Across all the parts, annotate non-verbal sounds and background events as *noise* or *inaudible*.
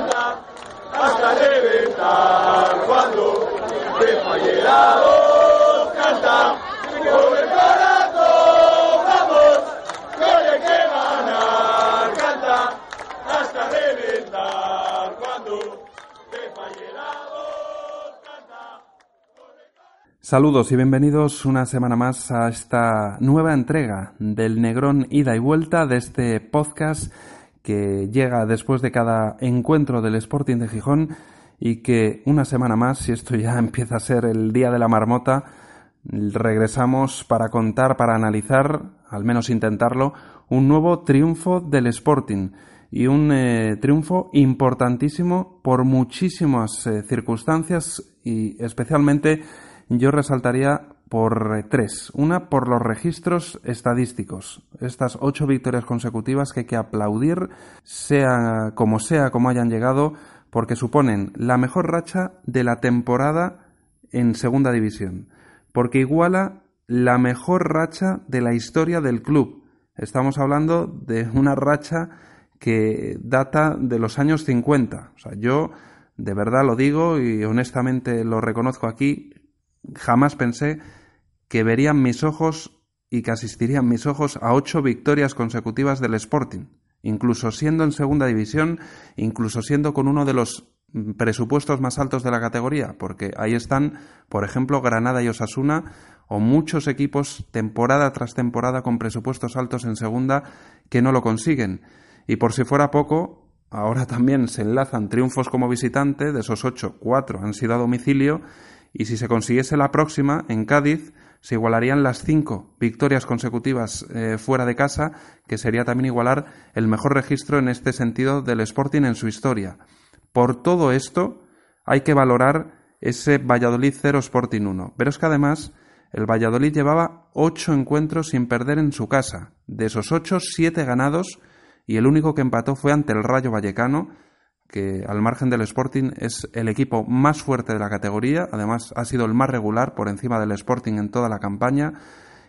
canta hasta reventar cuando te falle la voz, canta con el corazón, vamos, el que ganar, canta hasta reventar cuando te falle la voz, canta. Saludos y bienvenidos una semana más a esta nueva entrega del Negrón Ida y Vuelta de este podcast que llega después de cada encuentro del Sporting de Gijón y que una semana más, si esto ya *laughs* empieza a ser el día de la marmota, regresamos para contar, para analizar, al menos intentarlo, un nuevo triunfo del Sporting y un eh, triunfo importantísimo por muchísimas eh, circunstancias y especialmente yo resaltaría por eh, tres. Una, por los registros estadísticos. Estas ocho victorias consecutivas que hay que aplaudir, sea como sea, como hayan llegado, porque suponen la mejor racha de la temporada en Segunda División. Porque iguala la mejor racha de la historia del club. Estamos hablando de una racha que data de los años 50. O sea, yo de verdad lo digo y honestamente lo reconozco aquí, jamás pensé que verían mis ojos y que asistirían mis ojos a ocho victorias consecutivas del Sporting, incluso siendo en segunda división, incluso siendo con uno de los presupuestos más altos de la categoría, porque ahí están, por ejemplo, Granada y Osasuna, o muchos equipos temporada tras temporada con presupuestos altos en segunda que no lo consiguen. Y por si fuera poco, ahora también se enlazan triunfos como visitante, de esos ocho, cuatro han sido a domicilio, y si se consiguiese la próxima, en Cádiz, se igualarían las cinco victorias consecutivas eh, fuera de casa, que sería también igualar el mejor registro en este sentido del Sporting en su historia. Por todo esto, hay que valorar ese Valladolid 0 Sporting 1. Pero es que además, el Valladolid llevaba ocho encuentros sin perder en su casa. De esos ocho, siete ganados, y el único que empató fue ante el Rayo Vallecano, que al margen del Sporting es el equipo más fuerte de la categoría, además ha sido el más regular por encima del Sporting en toda la campaña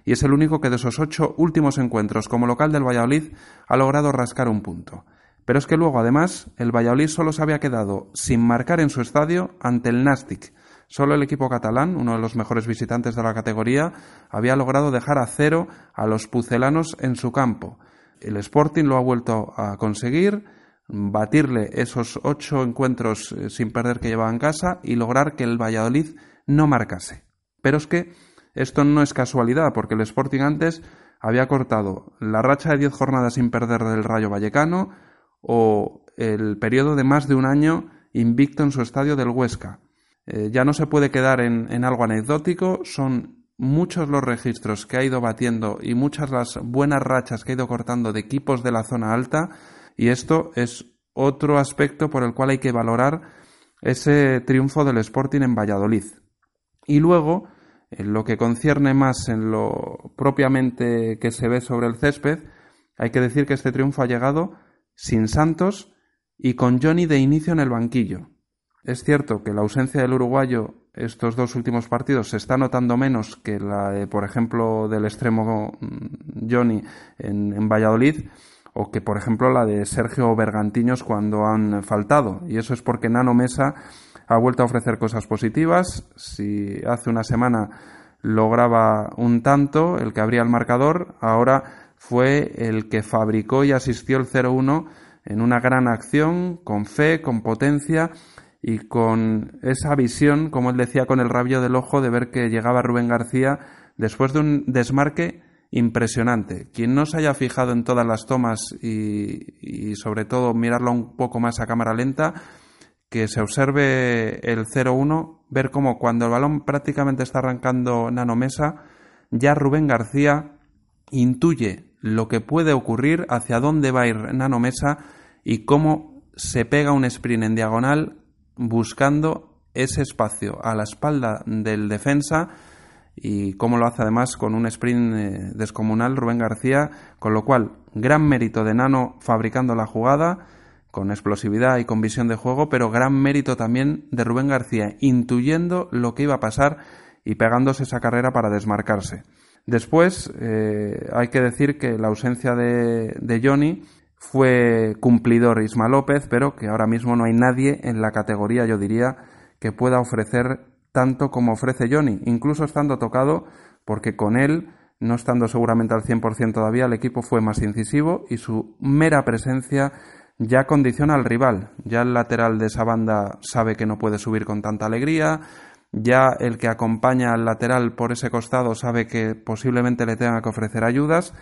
y es el único que de esos ocho últimos encuentros como local del Valladolid ha logrado rascar un punto. Pero es que luego además el Valladolid solo se había quedado sin marcar en su estadio ante el Nastic. Solo el equipo catalán, uno de los mejores visitantes de la categoría, había logrado dejar a cero a los pucelanos en su campo. El Sporting lo ha vuelto a conseguir batirle esos ocho encuentros eh, sin perder que llevaba en casa y lograr que el Valladolid no marcase. Pero es que esto no es casualidad, porque el Sporting antes había cortado la racha de diez jornadas sin perder del Rayo Vallecano o el periodo de más de un año invicto en su estadio del Huesca. Eh, ya no se puede quedar en, en algo anecdótico, son muchos los registros que ha ido batiendo y muchas las buenas rachas que ha ido cortando de equipos de la zona alta y esto es otro aspecto por el cual hay que valorar ese triunfo del Sporting en Valladolid. Y luego, en lo que concierne más en lo propiamente que se ve sobre el césped, hay que decir que este triunfo ha llegado sin Santos y con Johnny de inicio en el banquillo. Es cierto que la ausencia del uruguayo estos dos últimos partidos se está notando menos que la, por ejemplo, del extremo mm, Johnny en, en Valladolid, o que por ejemplo la de Sergio Bergantiños cuando han faltado. Y eso es porque Nano Mesa ha vuelto a ofrecer cosas positivas. Si hace una semana lograba un tanto, el que abría el marcador, ahora fue el que fabricó y asistió el 0-1 en una gran acción, con fe, con potencia y con esa visión, como él decía, con el rabio del ojo de ver que llegaba Rubén García después de un desmarque impresionante. Quien no se haya fijado en todas las tomas y, sobre todo mirarlo un poco más a cámara lenta, que se observe el 0-1, ver cómo cuando el balón prácticamente está arrancando Nano Mesa, ya Rubén García intuye lo que puede ocurrir, hacia dónde va a ir Nano Mesa y cómo se pega un sprint en diagonal buscando ese espacio a la espalda del defensa y cómo lo hace además con un sprint eh, descomunal Rubén García, con lo cual gran mérito de Nano fabricando la jugada con explosividad y con visión de juego, pero gran mérito también de Rubén García intuyendo lo que iba a pasar y pegándose esa carrera para desmarcarse. Después eh, hay que decir que la ausencia de, de Johnny fue cumplidor Isma López, pero que ahora mismo no hay nadie en la categoría, yo diría, que pueda ofrecer tanto como ofrece Johnny, incluso estando tocado, porque con él, no estando seguramente al 100% todavía, el equipo fue más incisivo y su mera presencia ya condiciona al rival. Ya el lateral de esa banda sabe que no puede subir con tanta alegría, ya el que acompaña al lateral por ese costado sabe que posiblemente le tenga que ofrecer ayudas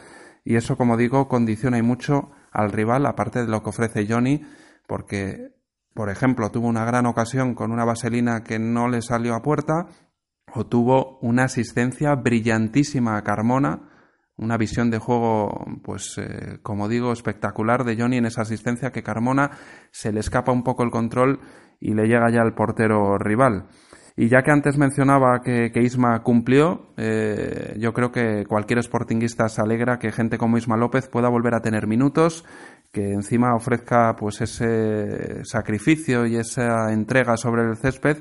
y eso, como digo, condiciona y mucho al rival, aparte de lo que ofrece Johnny, porque, por ejemplo, tuvo una gran ocasión con una vaselina que no le salió a puerta, o tuvo una asistencia brillantísima a Carmona, una visión de juego, pues, eh, como digo, espectacular de Johnny en esa asistencia que Carmona se le escapa un poco el control y le llega ya al portero rival. Y ya que antes mencionaba que, Isma cumplió, eh, yo creo que cualquier sportinguista se alegra que gente como Isma López pueda volver a tener minutos, que encima ofrezca pues ese sacrificio y esa entrega sobre el césped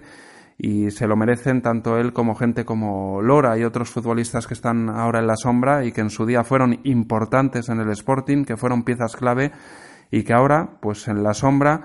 y se lo merecen tanto él como gente como Lora y otros futbolistas que están ahora en la sombra y que en su día fueron importantes en el Sporting, que fueron piezas clave y que ahora pues en la sombra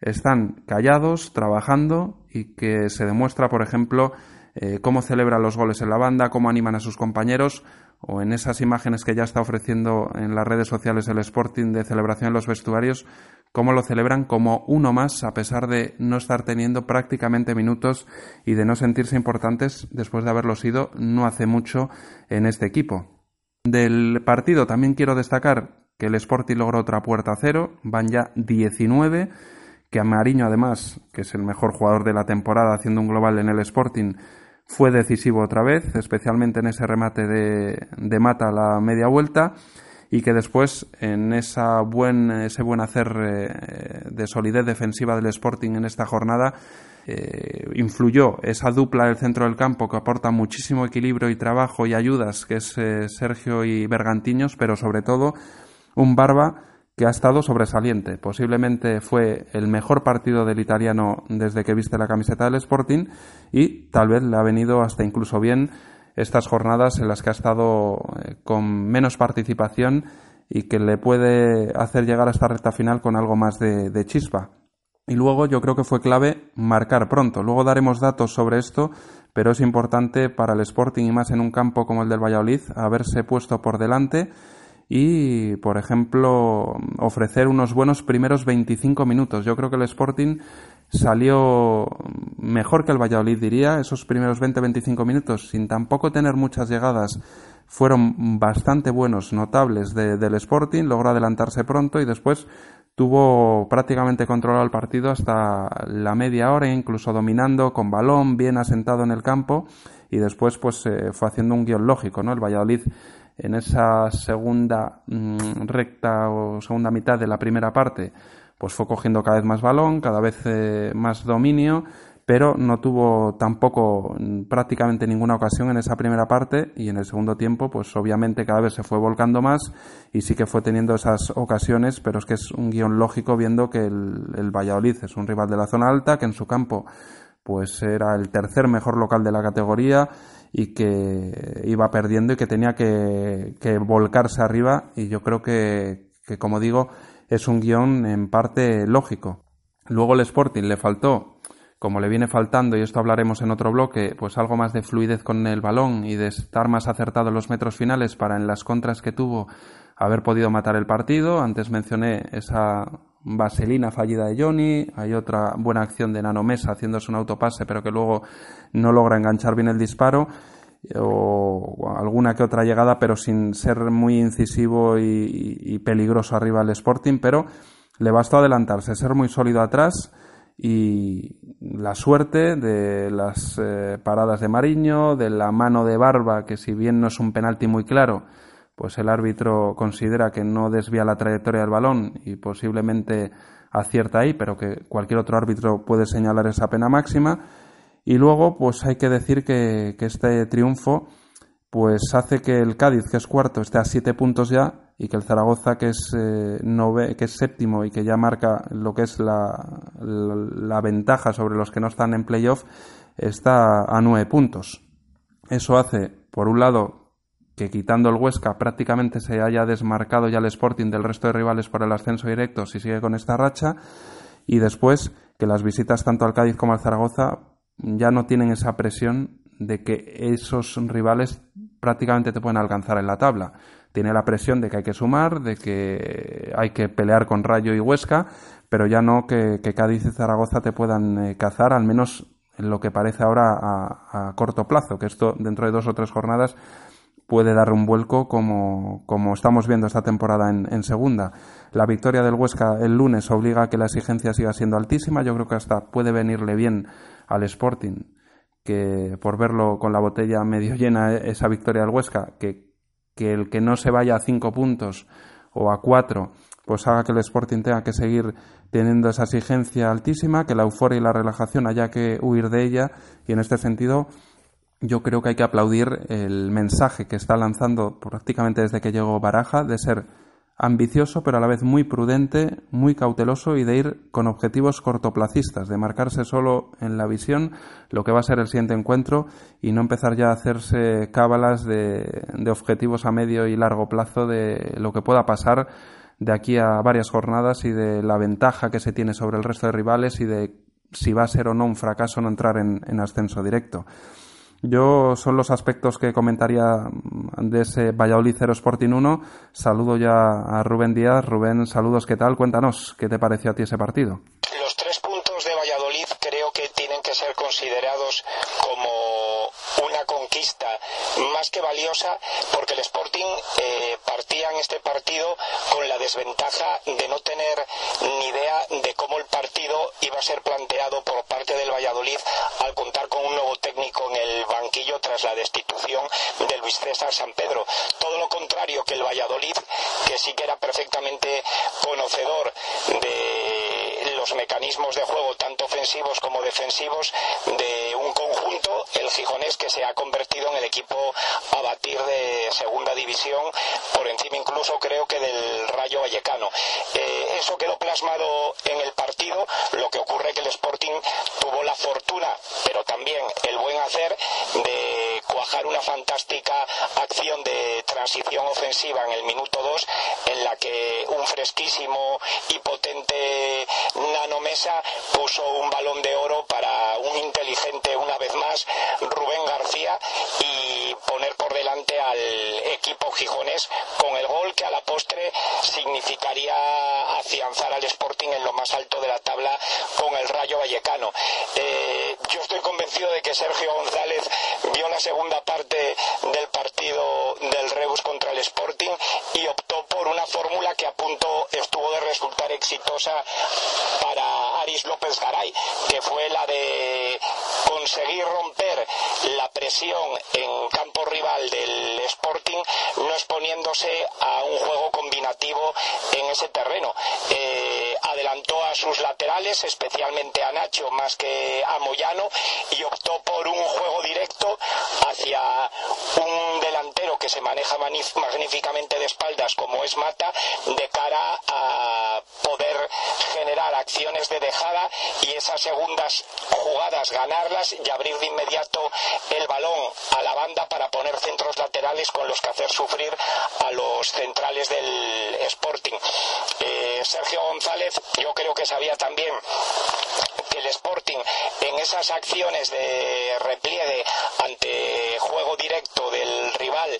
están callados, trabajando y que se demuestra, por ejemplo, eh, cómo celebran los goles en la banda, cómo animan a sus compañeros o en esas imágenes que ya está ofreciendo en las redes sociales el Sporting de celebración en los vestuarios, cómo lo celebran como uno más a pesar de no estar teniendo prácticamente minutos y de no sentirse importantes después de haberlo sido no hace mucho en este equipo. Del partido también quiero destacar que el Sporting logró otra puerta cero, van ya 19 que a Mariño además, que es el mejor jugador de la temporada haciendo un global en el Sporting, fue decisivo otra vez, especialmente en ese remate de, de Mata a la media vuelta y que después en esa buen, ese buen hacer eh, de solidez defensiva del Sporting en esta jornada eh, influyó esa dupla del centro del campo que aporta muchísimo equilibrio y trabajo y ayudas, que es eh, Sergio y Bergantiños, pero sobre todo un Barba que ha estado sobresaliente. Posiblemente fue el mejor partido del italiano desde que viste la camiseta del Sporting y tal vez le ha venido hasta incluso bien estas jornadas en las que ha estado eh, con menos participación y que le puede hacer llegar a esta recta final con algo más de, de chispa. Y luego yo creo que fue clave marcar pronto. Luego daremos datos sobre esto, pero es importante para el Sporting y más en un campo como el del Valladolid haberse puesto por delante y, por ejemplo, ofrecer unos buenos primeros 25 minutos. Yo creo que el Sporting salió mejor que el Valladolid, diría, esos primeros 20-25 minutos, sin tampoco tener muchas llegadas. Fueron bastante buenos, notables del Sporting, logró adelantarse pronto y después tuvo prácticamente controlado el partido hasta la media hora, incluso dominando con balón, bien asentado en el campo y después pues fue haciendo un guion lógico, ¿no? El Valladolid en esa segunda mm, recta o segunda mitad de la primera parte, pues fue cogiendo cada vez más balón, cada vez eh, más dominio, pero no tuvo tampoco mm, prácticamente ninguna ocasión en esa primera parte y en el segundo tiempo, pues obviamente cada vez se fue volcando más y sí que fue teniendo esas ocasiones, pero es que es un guion lógico viendo que el, el Valladolid es un rival de la zona alta, que en su campo pues era el tercer mejor local de la categoría y que iba perdiendo y que tenía que, volcarse arriba y yo creo que, que, como digo, es un guion en parte lógico. Luego el Sporting le faltó, como le viene faltando, y esto hablaremos en otro bloque, pues algo más de fluidez con el balón y de estar más acertado en los metros finales para en las contras que tuvo haber podido matar el partido. Antes mencioné esa vaselina fallida de Johnny, hay otra buena acción de Nano Mesa haciéndose un autopase pero que luego no logra enganchar bien el disparo o alguna que otra llegada pero sin ser muy incisivo y, peligroso arriba el Sporting pero le bastó adelantarse, ser muy sólido atrás y la suerte de las eh, paradas de Mariño, de la mano de Barba que si bien no es un penalti muy claro pues el árbitro considera que no desvía la trayectoria del balón y posiblemente acierta ahí, pero que cualquier otro árbitro puede señalar esa pena máxima. Y luego, pues hay que decir que, este triunfo pues hace que el Cádiz, que es cuarto, esté a siete puntos ya y que el Zaragoza, que es, eh, séptimo y que ya marca lo que es la, la ventaja sobre los que no están en playoff, está a nueve puntos. Eso hace, por un lado, que quitando el Huesca prácticamente se haya desmarcado ya el Sporting del resto de rivales por el ascenso directo si sigue con esta racha y después que las visitas tanto al Cádiz como al Zaragoza ya no tienen esa presión de que esos rivales prácticamente te pueden alcanzar en la tabla. Tiene la presión de que hay que sumar, de que hay que pelear con Rayo y Huesca, pero ya no que, Cádiz y Zaragoza te puedan eh, cazar, al menos en lo que parece ahora a, corto plazo, que esto dentro de dos o tres jornadas puede dar un vuelco como, como estamos viendo esta temporada en, en, segunda. La victoria del Huesca el lunes obliga a que la exigencia siga siendo altísima. Yo creo que hasta puede venirle bien al Sporting que por verlo con la botella medio llena esa victoria del Huesca, que, que el que no se vaya a cinco puntos o a cuatro, pues haga que el Sporting tenga que seguir teniendo esa exigencia altísima, que la euforia y la relajación haya que huir de ella y en este sentido yo creo que hay que aplaudir el mensaje que está lanzando prácticamente desde que llegó Baraja de ser ambicioso pero a la vez muy prudente, muy cauteloso y de ir con objetivos cortoplacistas, de marcarse solo en la visión lo que va a ser el siguiente encuentro y no empezar ya a hacerse cábalas de, de objetivos a medio y largo plazo de lo que pueda pasar de aquí a varias jornadas y de la ventaja que se tiene sobre el resto de rivales y de si va a ser o no un fracaso no entrar en ascenso directo. Yo son los aspectos que comentaría de ese Valladolid 0 Sporting 1. Saludo ya a Rubén Díaz. Rubén, saludos, ¿qué tal? Cuéntanos, ¿qué te pareció a ti ese partido tres puntos de Valladolid creo que tienen que ser considerados como más que valiosa porque el Sporting eh, partía en este partido con la desventaja de no tener ni idea de cómo el partido iba a ser planteado por parte del Valladolid al contar con un nuevo técnico en el banquillo tras la destitución de Luis César San Pedro. Todo lo contrario que el Valladolid, que sí que era perfectamente conocedor de los mecanismos de juego, tanto ofensivos como defensivos, de un conjunto, el Gijonés, que se ha convertido en el equipo a batir de segunda división, por encima incluso creo que del Rayo Vallecano. Eh, eso quedó plasmado en el partido, lo que ocurre que el Sporting tuvo la fortuna, pero también el buen hacer de cuajar una fantástica acción de transición ofensiva en el minuto 2 en la que un fresquísimo y potente nanomesa puso un balón de oro para un inteligente una vez más Rubén García y poner por delante al equipo gijonés con el gol que a la postre significaría afianzar al Sporting en lo más alto de la tabla con el Rayo Vallecano. Eh, yo estoy convencido de que Sergio González vio la segunda parte del partido del Rebus contra el Sporting y optó por una fórmula que a punto estuvo de resultar exitosa para Aris López Garay, que fue la de conseguir romper la presión en campo rival del Sporting, no exponiéndose a un juego combinativo en ese terreno. Eh, adelantó a sus laterales, especialmente a Nacho más que a Moyano, y optó por un juego directo hacia un delantero que se maneja magníficamente de espaldas como es Mata, de cara a poder generar acciones de dejada y esas segundas jugadas ganarlas y abrir de inmediato el balón a la banda para poner centros laterales con los que hacer sufrir a los centrales del Sporting. Eh, Sergio González yo creo que sabía también el Sporting en esas acciones de repliegue ante juego directo del rival,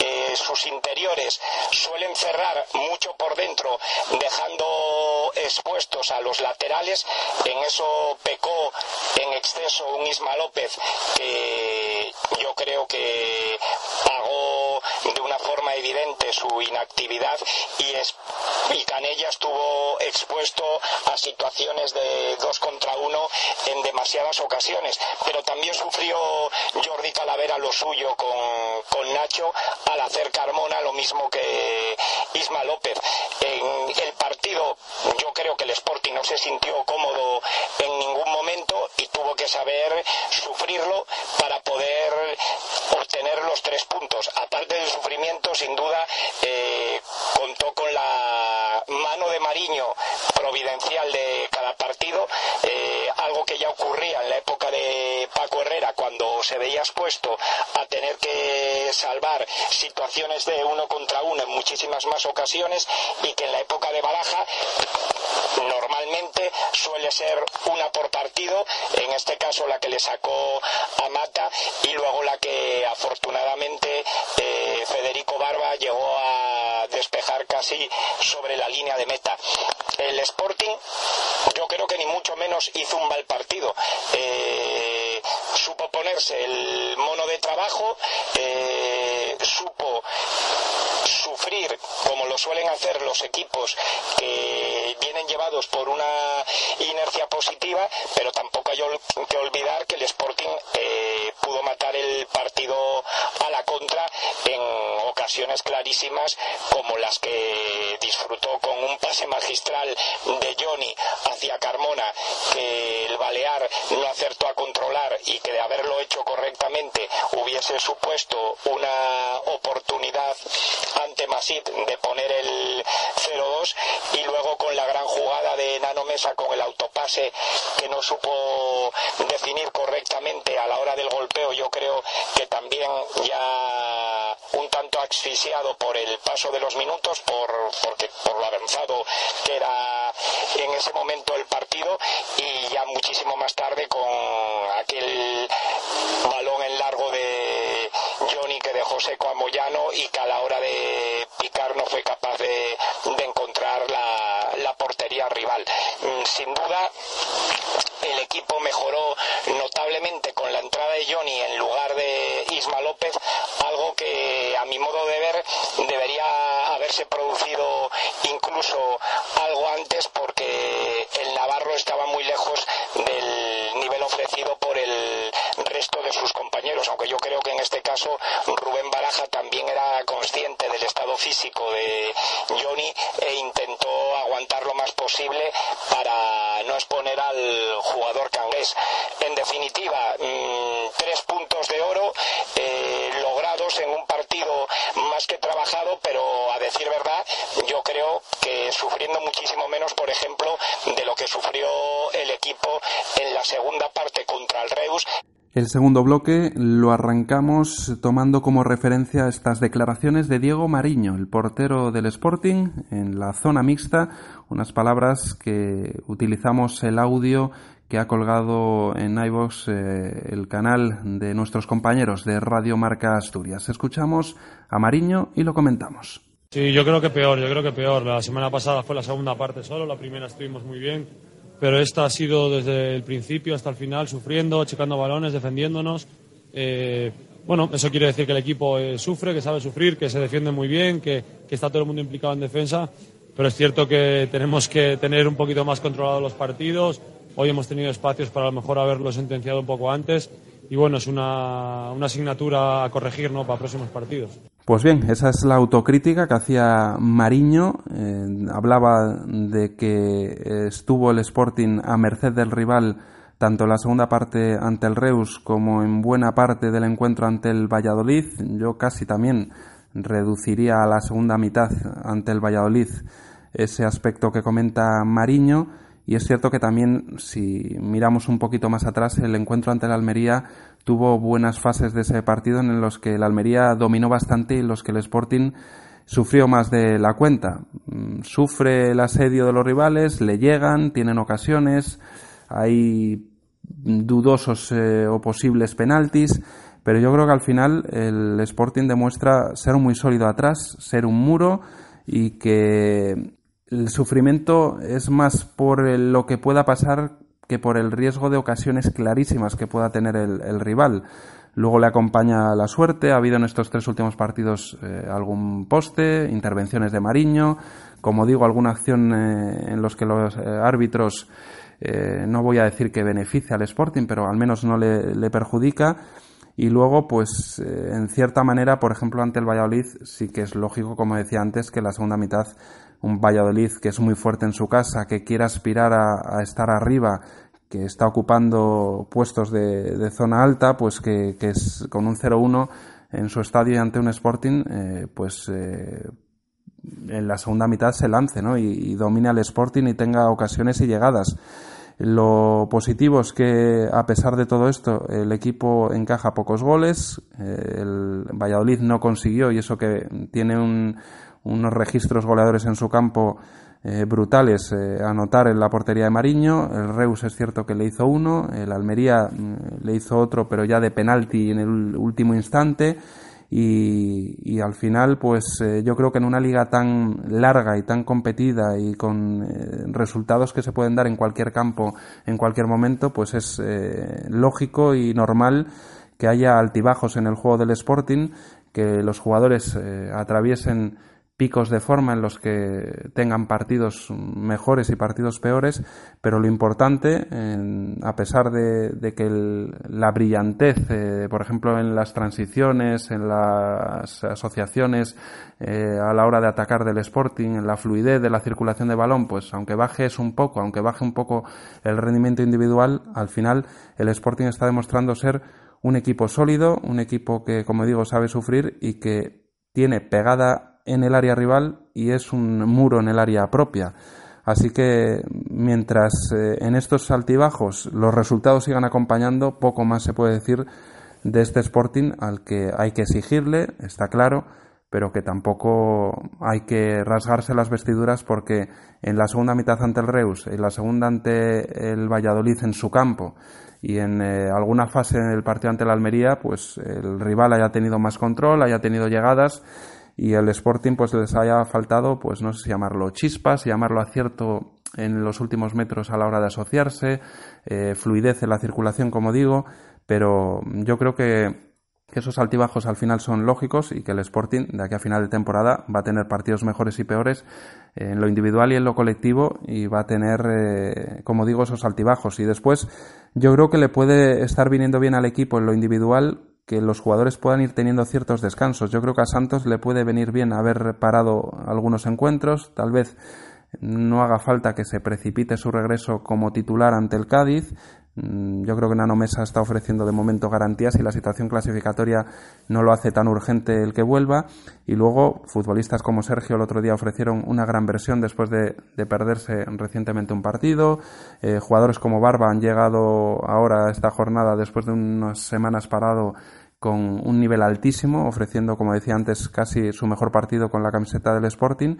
eh, sus interiores suelen cerrar mucho por dentro, dejando expuestos a los laterales. En eso pecó en exceso un Isma López que yo creo que pagó de una forma evidente su inactividad y, es, y Canella estuvo expuesto a situaciones de dos contra uno en demasiadas ocasiones. Pero también sufrió Jordi Calavera lo suyo con, con Nacho al hacer Carmona lo mismo que Isma López. En el partido yo creo que el Sporting no se sintió cómodo en ningún momento tuvo que saber sufrirlo para poder obtener los tres puntos. Aparte del sufrimiento, sin duda, eh, contó con la mano de Mariño providencial de cada partido, eh, algo que ya ocurría en la época de Paco Herrera cuando se veía expuesto a tener que salvar situaciones de uno contra uno en muchísimas más ocasiones y que en la época de Baraja normalmente suele ser una por partido, en este caso la que le sacó a Mata y luego la que afortunadamente eh, Federico Barba llegó a despejar casi sobre la línea de meta. El Sporting yo creo que ni mucho menos hizo un mal partido. Eh, supo ponerse el mono de trabajo, eh, supo sufrir como lo suelen hacer los equipos que vienen llevados por una inercia positiva, pero tampoco hay que olvidar que el Sporting eh, pudo matar el partido a la contra en ocasiones clarísimas como las que disfrutó con un pase magistral de Johnny hacia Carmona que el Balear no acertó a controlar y que de haberlo hecho correctamente hubiese supuesto una oportunidad ante Masip de poner el 0-2 y luego con la gran jugada de Nano Mesa con el autopase que no supo definir correctamente a la hora del golpeo yo creo que también ya un tanto asfixiado por el paso de los minutos por, porque, por lo avanzado que era en ese momento el partido y ya muchísimo más tarde con aquel balón en largo de Johnny que dejó seco a Moyano y que a la hora de picar no fue capaz de, encontrar la, la rival. Mm, sin duda el equipo mejoró notablemente con la entrada de Johnny en lugar de Isma López, algo que a mi modo de ver debería haberse producido incluso algo antes porque el Navarro estaba muy lejos del nivel ofrecido por este caso Rubén Baraja también era consciente del estado físico de Johnny e intentó aguantar lo más posible para no exponer al jugador cangués. En definitiva, mm, tres puntos de oro eh, logrados en un partido más que trabajado, pero a decir verdad, yo creo que sufriendo muchísimo menos, por ejemplo, de lo que sufrió el equipo en la segunda parte contra el Reus. El segundo bloque lo arrancamos tomando como referencia estas declaraciones de Diego Mariño, el portero del Sporting, en la zona mixta, unas palabras que utilizamos el audio que ha colgado en iVox eh, el canal de nuestros compañeros de Radio Marca Asturias. Escuchamos a Mariño y lo comentamos. Sí, yo creo que peor, yo creo que peor. La semana pasada fue la segunda parte solo, la primera estuvimos muy bien pero esta ha sido desde el principio hasta el final sufriendo, checando balones, defendiéndonos. Eh, bueno, eso quiere decir que el equipo eh, sufre, que sabe sufrir, que se defiende muy bien, que, que, está todo el mundo implicado en defensa, pero es cierto que tenemos que tener un poquito más controlados los partidos. Hoy hemos tenido espacios para a lo mejor haberlo sentenciado un poco antes y bueno, es una, una asignatura a corregir ¿no? para próximos partidos. Pues bien, esa es la autocrítica que hacía Mariño. Eh, hablaba de que estuvo el Sporting a merced del rival tanto en la segunda parte ante el Reus como en buena parte del encuentro ante el Valladolid. Yo casi también reduciría a la segunda mitad ante el Valladolid ese aspecto que comenta Mariño y es cierto que también, si miramos un poquito más atrás, el encuentro ante la Almería tuvo buenas fases de ese partido en los que la Almería dominó bastante y los que el Sporting sufrió más de la cuenta. Mm, sufre el asedio de los rivales, le llegan, tienen ocasiones, hay dudosos eh, o posibles penaltis, pero yo creo que al final el Sporting demuestra ser muy sólido atrás, ser un muro y que el sufrimiento es más por lo que pueda pasar que por el riesgo de ocasiones clarísimas que pueda tener el, rival. Luego le acompaña la suerte. Ha habido en estos tres últimos partidos eh, algún poste, intervenciones de Mariño, como digo, alguna acción eh, en los que los eh, árbitros, no voy a decir que beneficia al Sporting, pero al menos no le, le perjudica. Y luego, pues, en cierta manera, por ejemplo, ante el Valladolid, sí que es lógico, como decía antes, que la segunda mitad un Valladolid que es muy fuerte en su casa, que quiere aspirar a, estar arriba, que está ocupando puestos de, zona alta, pues que, es con un 0-1 en su estadio y ante un Sporting, eh, pues eh, en la segunda mitad se lance ¿no? y, domine al Sporting y tenga ocasiones y llegadas. Lo positivo es que, a pesar de todo esto, el equipo encaja pocos goles. Eh, el Valladolid no consiguió, y eso que tiene unos registros goleadores en su campo eh, brutales, eh, anotar en la portería de Mariño. El Reus es cierto que le hizo uno, el Almería mm, le hizo otro, pero ya de penalti en el último instante y, al final pues eh, yo creo que en una liga tan larga y tan competida y con eh, resultados que se pueden dar en cualquier campo en cualquier momento pues es lógico y normal que haya altibajos en el juego del Sporting que los jugadores atraviesen picos de forma en los que tengan partidos mejores y partidos peores, pero lo importante, a pesar de, que la brillantez, eh, por ejemplo, en las transiciones, en las asociaciones, eh, a la hora de atacar del Sporting, en la fluidez de la circulación de balón, pues aunque baje es un poco, aunque baje un poco el rendimiento individual, al final el Sporting está demostrando ser un equipo sólido, un equipo que, como digo, sabe sufrir y que tiene pegada en el área rival y es un muro en el área propia. Así que mientras eh, en estos altibajos los resultados sigan acompañando, poco más se puede decir de este Sporting al que hay que exigirle, está claro, pero que tampoco hay que rasgarse las vestiduras porque en la segunda mitad ante el Reus, en la segunda ante el Valladolid en su campo y en eh, alguna fase del partido ante la Almería, pues el rival haya tenido más control, haya tenido llegadas y el Sporting pues les haya faltado, pues no sé si llamarlo chispas, llamarlo acierto en los últimos metros a la hora de asociarse, eh, fluidez en la circulación, como digo, pero yo creo que, esos altibajos al final son lógicos y que el Sporting de aquí a final de temporada va a tener partidos mejores y peores en lo individual y en lo colectivo y va a tener, eh, como digo, esos altibajos. Y después yo creo que le puede estar viniendo bien al equipo en lo individual que los jugadores puedan ir teniendo ciertos descansos. Yo creo que a Santos le puede venir bien haber parado algunos encuentros, tal vez no haga falta que se precipite su regreso como titular ante el Cádiz. Mm, yo creo que Nano Mesa está ofreciendo de momento garantías y la situación clasificatoria no lo hace tan urgente el que vuelva. Y luego, futbolistas como Sergio el otro día ofrecieron una gran versión después de, perderse recientemente un partido. Eh, jugadores como Barba han llegado ahora a esta jornada después de unas semanas parado con un nivel altísimo, ofreciendo, como decía antes, casi su mejor partido con la camiseta del Sporting.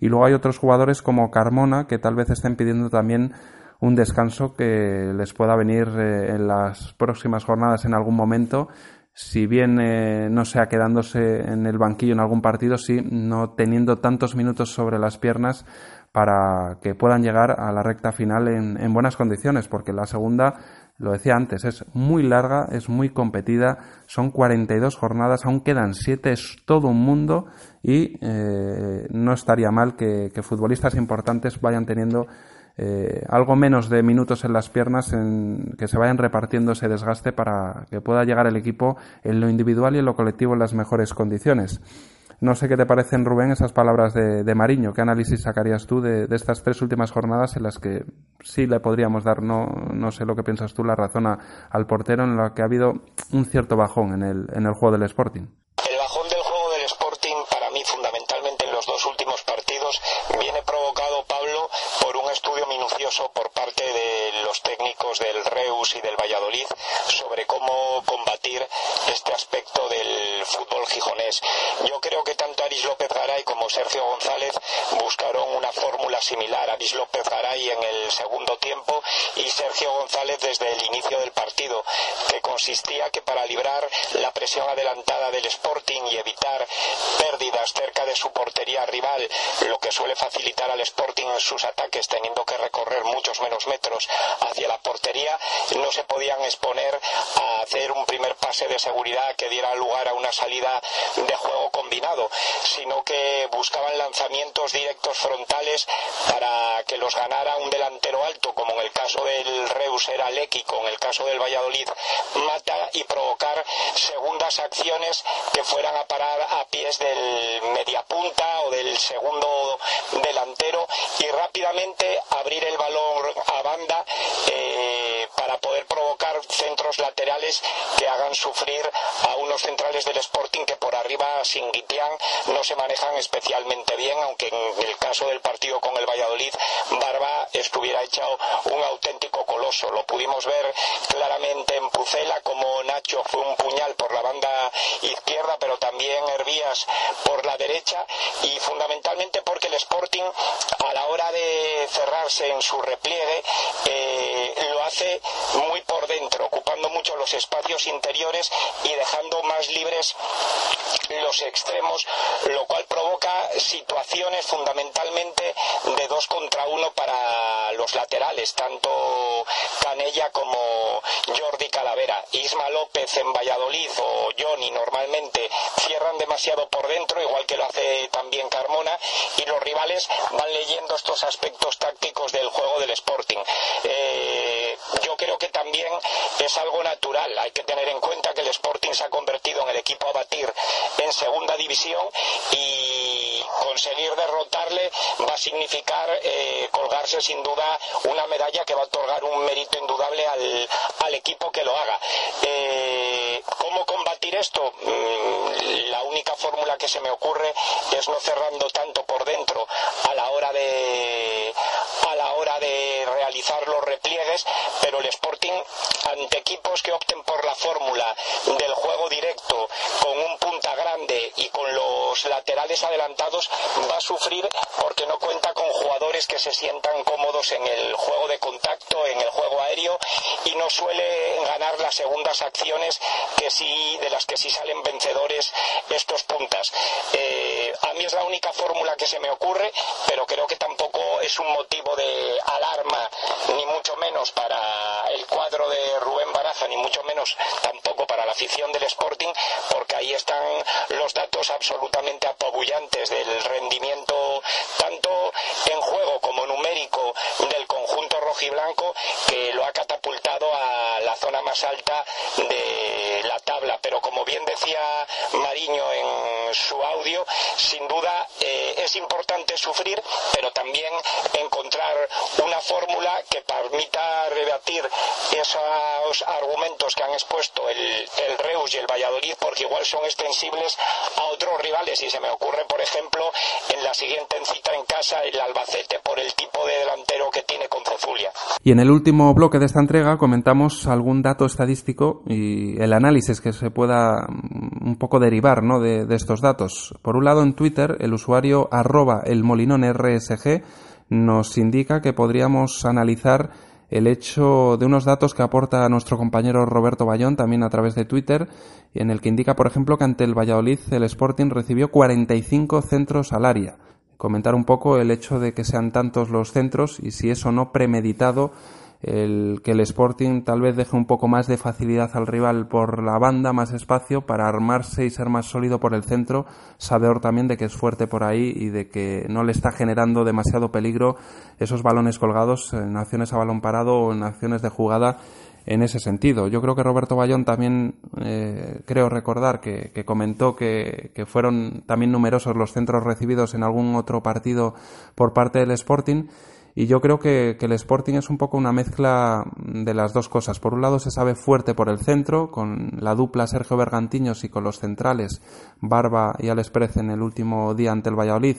Y luego hay otros jugadores como Carmona, que tal vez estén pidiendo también un descanso que les pueda venir eh, en las próximas jornadas en algún momento. Si bien eh, no sea quedándose en el banquillo en algún partido, sí no teniendo tantos minutos sobre las piernas para que puedan llegar a la recta final en, en buenas condiciones, porque la segunda lo decía antes, es muy larga, es muy competida, son 42 jornadas, aún quedan 7, es todo un mundo y eh, no estaría mal que, futbolistas importantes vayan teniendo eh, algo menos de minutos en las piernas, en, que se vayan repartiendo ese desgaste para que pueda llegar el equipo en lo individual y en lo colectivo en las mejores condiciones. No sé qué te parecen, Rubén, esas palabras de, Mariño. ¿Qué análisis sacarías tú de, estas tres últimas jornadas en las que sí le podríamos dar, no, no sé lo que piensas tú, la razón al portero en la que ha habido un cierto bajón en el, en el juego del Sporting? El bajón del juego del Sporting, para mí, fundamentalmente en los dos últimos partidos, viene provocado, Pablo, por un estudio minucioso por parte de los técnicos del Reus y del Valladolid sobre cómo combatir este aspecto del fútbol gijonés. Yo creo que tanto Aris López Garay como Sergio González buscaron una fórmula similar. Aris López Garay en el segundo tiempo y Sergio González desde el inicio del partido, que consistía que para librar la presión adelantada del Sporting y evitar pérdidas cerca de su portería rival, lo que suele facilitar al Sporting en sus ataques teniendo que recorrer muchos menos metros hacia la portería, no se podían exponer a hacer un primer pase de seguridad que diera lugar a una salida de juego combinado, sino que buscaban lanzamientos directos frontales para que los ganara un delantero alto, como en el caso del Reus era Lequico, en el caso del Valladolid Mata, y provocar segundas acciones que fueran a parar a pies del mediapunta o del segundo delantero y rápidamente abrir el balón a banda eh, para poder provocar centros laterales que hagan sufrir a unos centrales del Sporting que por arriba sin Guitián no se manejan especialmente bien, aunque en el caso del partido con el Valladolid, Barba estuviera echado un auténtico coloso. Lo pudimos ver claramente en Pucela, como Nacho fue un puñal por la banda izquierda, pero también Hervías por la derecha, y fundamentalmente porque el Sporting, a la hora de cerrarse en su repliegue, eh, lo hace muy por dentro, ocupando mucho los espacios interiores y dejando más libres los extremos, lo cual provoca situaciones fundamentalmente de dos contra uno para los laterales, tanto Canella como Jordi Calavera. Isma López en Valladolid o Johnny normalmente cierran demasiado por dentro, igual que lo hace también Carmona, y los rivales van leyendo estos aspectos tácticos del juego del Sporting. Eh, yo creo que también es algo natural. Hay que tener en cuenta que el Sporting se ha convertido en el equipo a batir en segunda división y conseguir derrotarle va a significar eh, colgarse sin duda una medalla que va a otorgar un mérito indudable al, al equipo que lo haga. Eh, ¿Cómo combatir esto? Mm, la única fórmula que se me ocurre es no cerrando tanto por dentro a la hora de de realizar los repliegues, pero el Sporting ante equipos que opten por la fórmula del juego directo con un punta grande y con los laterales adelantados va a sufrir porque no cuenta con jugadores que se sientan cómodos en el juego de contacto, en el juego aéreo y no suele ganar las segundas acciones que sí, de las que sí salen vencedores estos puntas. Eh, a mí es la única fórmula que se me ocurre, pero creo que tampoco es un motivo de alarma, ni mucho menos para el cuadro de Rubén Baraza, ni mucho menos tampoco para la afición del Sporting, porque ahí están los datos absolutamente apabullantes del rendimiento tanto en juego como numérico del rojiblanco que lo ha catapultado a la zona más alta de la tabla. Pero como bien decía Mariño en su audio, sin duda eh, es importante sufrir, pero también encontrar una fórmula que permita rebatir esos argumentos que han expuesto el, Reus y el Valladolid, porque igual son extensibles a otros rivales. Y se me ocurre, por ejemplo, en la siguiente cita en casa el Albacete, por el tipo de delantero que tiene con Y en el último bloque de esta entrega comentamos algún dato estadístico y el análisis que se pueda mm, un poco derivar ¿no? de, de estos datos. Por un lado, en Twitter, el usuario arroba el molinón RSG nos indica que podríamos analizar el hecho de unos datos que aporta nuestro compañero Roberto Bayón también a través de Twitter, en el que indica, por ejemplo, que ante el Valladolid el Sporting recibió 45 centros al área. Comentar un poco el hecho de que sean tantos los centros y si eso no premeditado el que el Sporting tal vez deje un poco más de facilidad al rival por la banda, más espacio para armarse y ser más sólido por el centro, sabedor también de que es fuerte por ahí y de que no le está generando demasiado peligro esos balones colgados en acciones a balón parado o en acciones de jugada en ese sentido. Yo creo que Roberto Bayón también eh, creo recordar que, comentó que, fueron también numerosos los centros recibidos en algún otro partido por parte del Sporting y yo creo que, el Sporting es un poco una mezcla de las dos cosas. Por un lado se sabe fuerte por el centro, con la dupla Sergio Bergantiños y con los centrales Barba y Alex Pérez en el último día ante el Valladolid,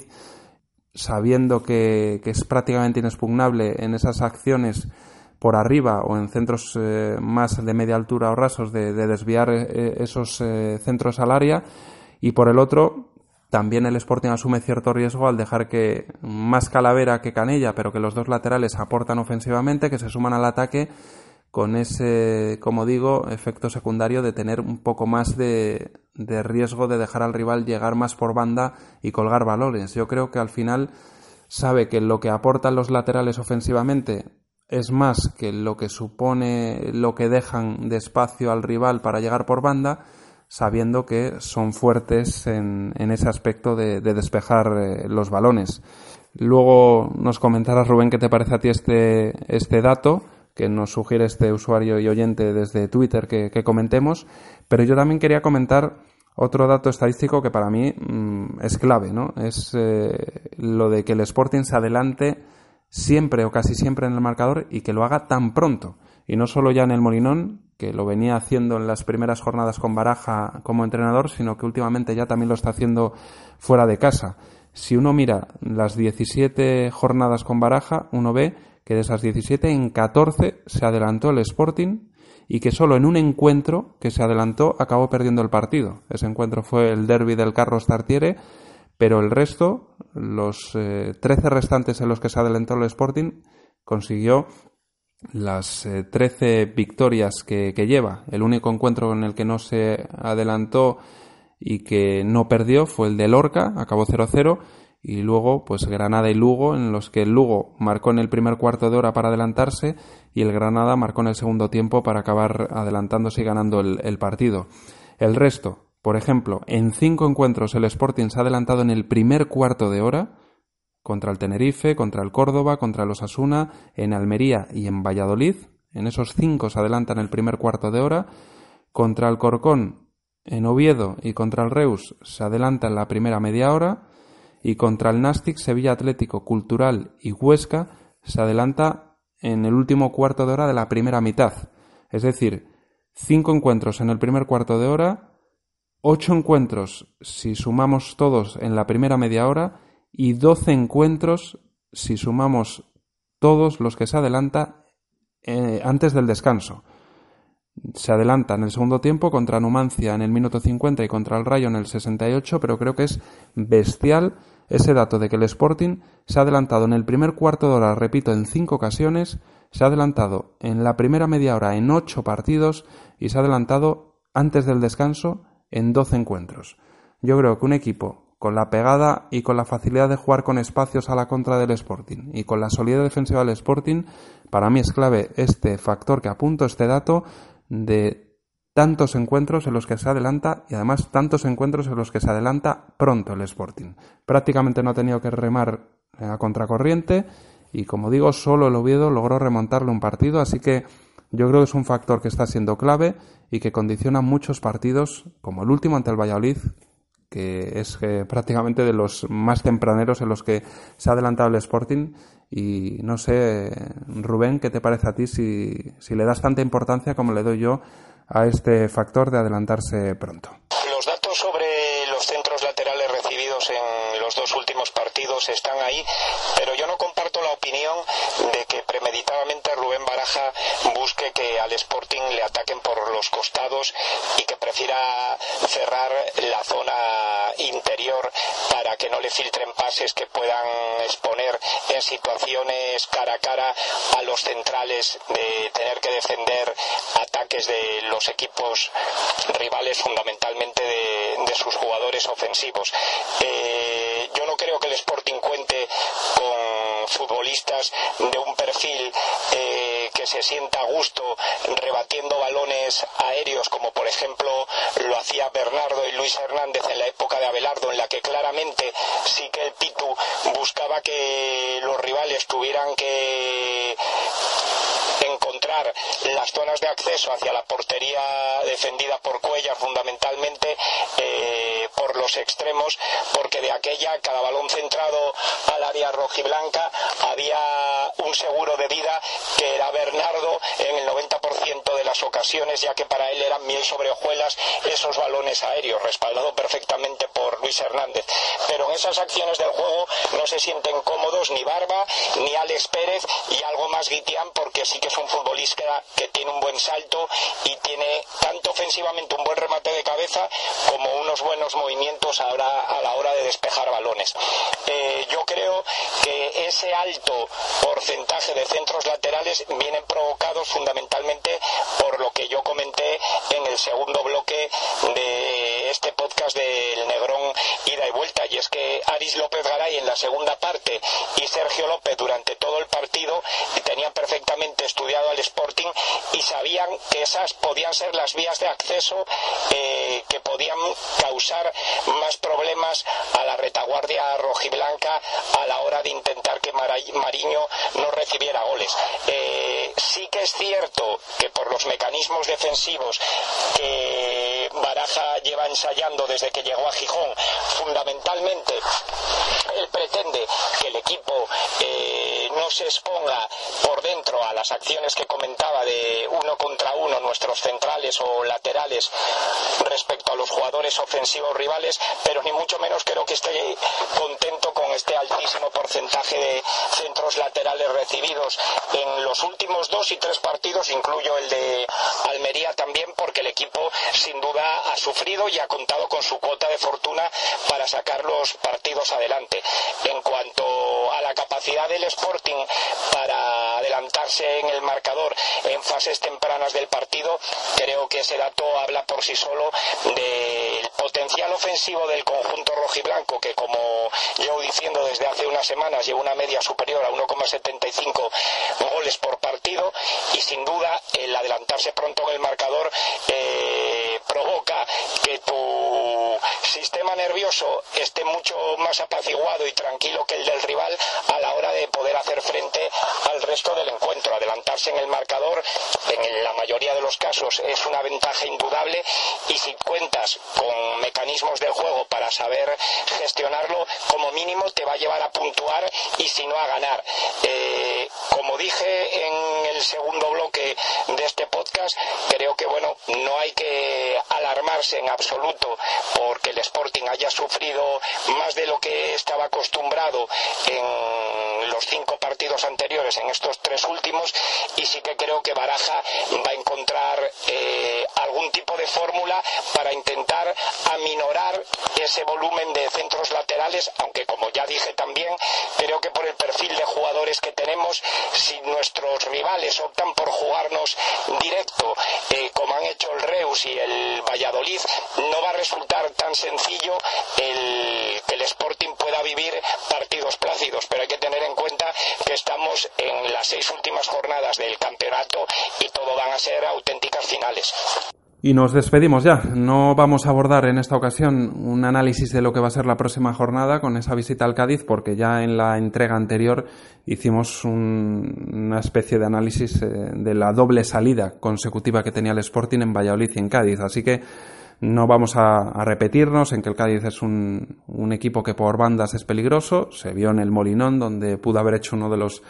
sabiendo que es prácticamente inexpugnable en esas acciones por arriba o en centros eh, más de media altura o rasos de, de desviar eh, esos eh, centros al área y por el otro también el Sporting asume cierto riesgo al dejar que más Calavera que Canella, pero que los dos laterales aportan ofensivamente, que se suman al ataque con ese, como digo, efecto secundario de tener un poco más de, de riesgo de dejar al rival llegar más por banda y colgar valores. Yo creo que al final sabe que lo que aportan los laterales ofensivamente es más que lo que supone lo que dejan de espacio al rival para llegar por banda sabiendo que son fuertes en, en ese aspecto de, de despejar eh, los balones. Luego nos comentarás, Rubén, qué te parece a ti este, este dato que nos sugiere este usuario y oyente desde Twitter que, comentemos. Pero yo también quería comentar otro dato estadístico que para mí mmm, es clave, ¿no? Es eh, lo de que el Sporting se adelante siempre o casi siempre en el marcador y que lo haga tan pronto. y no solo ya en el Molinón, que lo venía haciendo en las primeras jornadas con Baraja como entrenador, sino que últimamente ya también lo está haciendo fuera de casa. Si uno mira las 17 jornadas con Baraja, uno ve que de esas 17 en 14 se adelantó el Sporting y que solo en un encuentro que se adelantó acabó perdiendo el partido. Ese encuentro fue el derby del Carlos Tartiere, pero el resto, los 13 eh, restantes en los que se adelantó el Sporting, consiguió las 13 eh, victorias que, lleva. El único encuentro en el que no se adelantó y que no perdió fue el de Lorca, acabó 0-0 y luego pues Granada y Lugo en los que el Lugo marcó en el primer cuarto de hora para adelantarse y el Granada marcó en el segundo tiempo para acabar adelantándose y ganando el partido. El resto, por ejemplo, en cinco encuentros el Sporting se ha adelantado en el primer cuarto de hora contra el Tenerife, contra el Córdoba, contra los Asuna, en Almería y en Valladolid. En esos cinco se adelanta en el primer cuarto de hora. Contra el Corcón, en Oviedo y contra el Reus se adelanta en la primera media hora y contra el Nastic, Sevilla Atlético, Cultural y Huesca se adelanta en el último cuarto de hora de la primera mitad. Es decir, cinco encuentros en el primer cuarto de hora, ocho encuentros si sumamos todos en la primera media hora y doce encuentros si sumamos todos los que se adelanta eh, antes del descanso. Se adelanta en el segundo tiempo contra Numancia en el minuto 50 y contra el Rayo en el 68, pero creo que es bestial ese dato de que el Sporting se ha adelantado en el primer cuarto de hora, repito, en cinco ocasiones, se ha adelantado en la primera media hora en ocho partidos y se ha adelantado antes del descanso en doce encuentros. Yo creo que un equipo con la pegada y con la facilidad de jugar con espacios a la contra del Sporting y con la solidez defensiva del Sporting, para mí es clave este factor que apunto, este dato de tantos encuentros en los que se adelanta y además tantos encuentros en los que se adelanta pronto el Sporting. Prácticamente no ha tenido que remar a contracorriente y como digo, solo el Oviedo logró remontarle un partido, así que yo creo que es un factor que está siendo clave y que condiciona muchos partidos, como el último ante el Valladolid, que es eh, prácticamente de los más tempraneros en los que se ha adelantado el Sporting. Y no sé, Rubén, ¿qué te parece a ti si, si le das tanta importancia como le doy yo a este factor de adelantarse pronto. Los datos sobre los centros laterales recibidos en los dos últimos partidos están ahí, pero yo no comparto la opinión de que premeditadamente Busque que al Sporting le ataquen por los costados y que prefiera cerrar la zona interior para que no le filtren pases que puedan exponer en situaciones cara a cara a los centrales de tener que defender ataques de los equipos rivales fundamentalmente de, sus jugadores ofensivos. Eh, yo no creo que el Sporting cuente con futbolistas de un perfil eh, que se sienta a gusto rebatiendo balones aéreos como por ejemplo lo hacía Bernardo y Luis Hernández en la época de Abelardo en la que claramente sí que el Pitu buscaba que los rivales tuvieran que encontrar las zonas de acceso hacia la portería defendida por Cuellar fundamentalmente eh, por los extremos porque de aquella cada balón centrado al área rojiblanca había un seguro de vida que era Bernardo en el 90% de las ocasiones ya que para él eran miel sobre hojuelas esos balones aéreos respaldado perfectamente por Luis Hernández. Pero en esas acciones del juego no se sienten cómodos ni Barba ni Alex Pérez y algo más Guitián porque sí que es un futbolista que tiene un buen salto y tiene tanto ofensivamente un buen remate de cabeza como unos buenos movimientos ahora a la hora de despejar balones. Eh, yo creo que ese alto porcentaje de centros laterales vienen provocados fundamentalmente por lo que yo comenté en el segundo bloque de este podcast del Negrón ida y vuelta y es que Aris López Garay en la segunda parte y Sergio López durante todo el partido tenían perfectamente estudiado al Sporting y sabían que esas podían ser las vías de acceso eh, que podían causar más problemas a la retaguardia rojiblanca a la hora de intentar que Mariño no recibiera goles. Eh, sí que es cierto que por los mecanismos defensivos que Baraja lleva ensayando desde que llegó a Gijón, fundamentalmente él pretende que el equipo eh, no se exponga por dentro a las acciones que comentaba de uno contra uno nuestros centrales o laterales respecto a los jugadores ofensivos rivales, pero ni mucho menos creo que esté contento con este altísimo porcentaje de centros laterales recibidos en los últimos dos y tres partidos, incluyo el de Almería también, porque el equipo sin duda ha sufrido y ha contado con su cuota de fortuna para sacar los partidos adelante. En cuanto a la capacidad del Sporting para adelantarse en el marcador en fases tempranas del partido, creo que ese dato habla por sí solo del potencial ofensivo del conjunto rojiblanco, que como llevo diciendo desde hace unas semanas lleva una media superior a 1,75 goles por partido y sin duda el adelantarse pronto en el marcador eh, provoca que tu sistema nervioso esté mucho más apaciguado y tranquilo que el del rival a la hora de poder hacer frente al resto del encuentro. Adelantarse en el marcador, en la mayoría de los casos, es una ventaja indudable y si cuentas con mecanismos del juego para saber gestionarlo, como mínimo te va a llevar a puntuar y si no a ganar. Eh, como dije en el segundo bloque de este podcast, creo que bueno, no hay que alarmarse en absoluto porque el Sporting haya sufrido más de lo que estaba acostumbrado en los cinco partidos anteriores, en estos tres últimos, y sí que creo que Baraja va a encontrar eh, algún tipo de fórmula para intentar aminorar ese volumen de centros laterales, aunque como ya dije también, creo que por el perfil de jugadores que tenemos, si nuestros rivales optan por jugarnos directo, eh, como han hecho el Reus y el Valladolid, no va a resultar tan sencillo el que el Sporting pueda vivir partidos plácidos, pero hay que tener en cuenta que estamos en las seis últimas jornadas del campeonato y todo van a ser auténticas finales. Y nos despedimos ya. No vamos a abordar en esta ocasión un análisis de lo que va a ser la próxima jornada con esa visita al Cádiz, porque ya en la entrega anterior hicimos una especie de análisis eh, de la doble salida consecutiva que tenía el Sporting en Valladolid y en Cádiz. Así que no vamos a, repetirnos en que el Cádiz es un, un equipo que por bandas es peligroso. Se vio en el Molinón, donde pudo haber hecho uno de los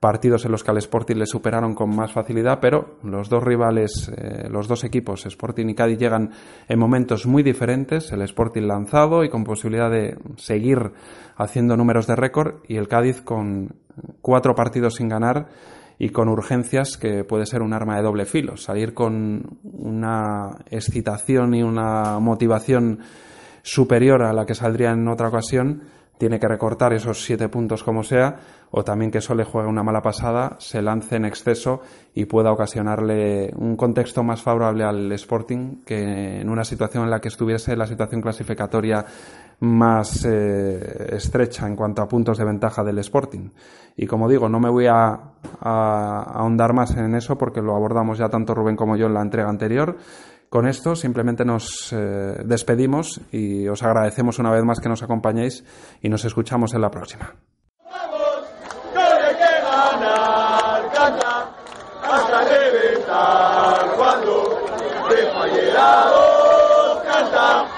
partidos en los que al Sporting le superaron con más facilidad, pero los dos rivales, eh, los dos equipos, Sporting y Cádiz, llegan en momentos muy diferentes. El Sporting lanzado y con posibilidad de seguir haciendo números de récord y el Cádiz con cuatro partidos sin ganar y con urgencias que puede ser un arma de doble filo. Salir con una excitación y una motivación superior a la que saldría en otra ocasión tiene que recortar esos siete puntos como sea, o también que Sole juegue una mala pasada, se lance en exceso y pueda ocasionarle un contexto más favorable al Sporting que en una situación en la que estuviese la situación clasificatoria más eh, estrecha en cuanto a puntos de ventaja del Sporting. Y como digo, no me voy a, a ahondar más en eso porque lo abordamos ya tanto Rubén como yo en la entrega anterior. Con esto simplemente nos eh, despedimos y os agradecemos una vez más que nos acompañéis y nos escuchamos en la próxima. Cuando te canta,